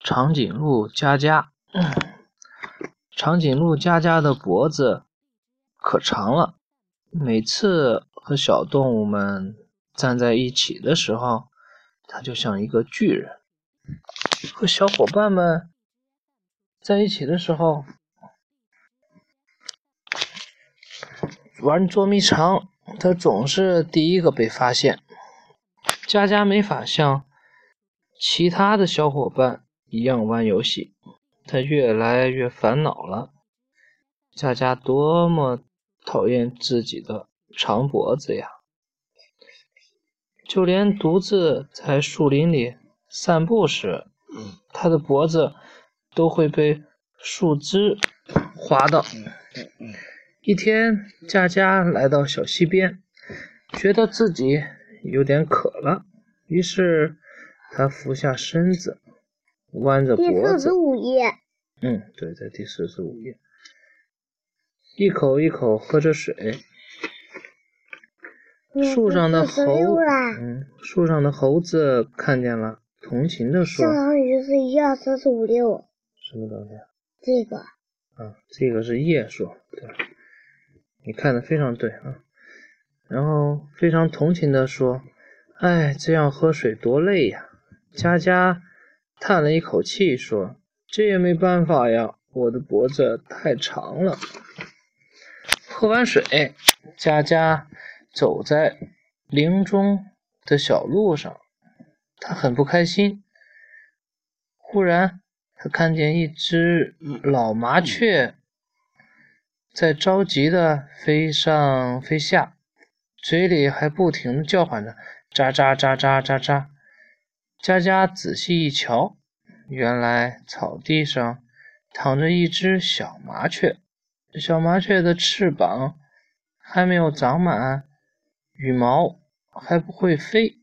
长颈鹿佳佳。长颈鹿佳佳的脖子可长了，每次和小动物们站在一起的时候，它就像一个巨人；和小伙伴们在一起的时候，玩捉迷藏，它总是第一个被发现。佳佳没法像其他的小伙伴一样玩游戏。他越来越烦恼了。佳佳多么讨厌自己的长脖子呀！就连独自在树林里散步时，他的脖子都会被树枝划到。一天，佳佳来到小溪边，觉得自己有点渴了，于是他俯下身子。弯着脖子。第四十五页。嗯，对，在第四十五页。一口一口喝着水。树上的猴，嗯，树上的猴子看见了，同情的说：“正好也就是一二三四五六。”什么东西？这个。啊，这个是叶树，对，你看的非常对啊。然后非常同情的说：“哎，这样喝水多累呀。”佳佳。叹了一口气，说：“这也没办法呀，我的脖子太长了。”喝完水，佳佳走在林中的小路上，他很不开心。忽然，他看见一只老麻雀在着急的飞上飞下，嘴里还不停的叫唤着：“喳喳喳喳喳喳。”佳佳仔细一瞧，原来草地上躺着一只小麻雀。小麻雀的翅膀还没有长满，羽毛还不会飞，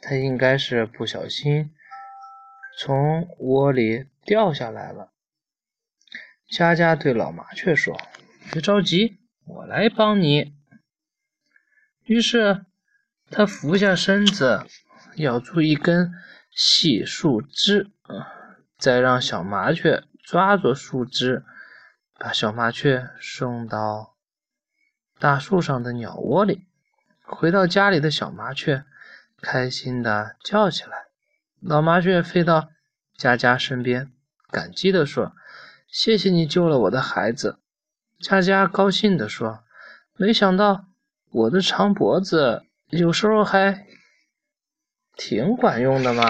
它应该是不小心从窝里掉下来了。佳佳对老麻雀说：“别着急，我来帮你。”于是他俯下身子。咬住一根细树枝，再让小麻雀抓住树枝，把小麻雀送到大树上的鸟窝里。回到家里的小麻雀开心的叫起来。老麻雀飞到佳佳身边，感激的说：“谢谢你救了我的孩子。”佳佳高兴的说：“没想到我的长脖子有时候还……”挺管用的嘛！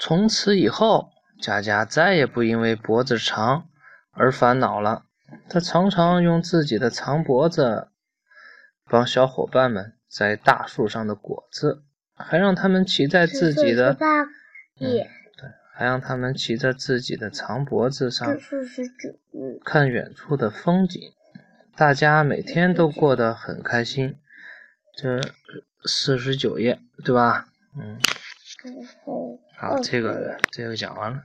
从此以后，佳佳再也不因为脖子长而烦恼了。她常常用自己的长脖子帮小伙伴们摘大树上的果子，还让他们骑在自己的嗯，对，还让他们骑在自己的长脖子上看远处的风景。大家每天都过得很开心。这。四十九页，对吧？嗯，好，这个这个讲完了。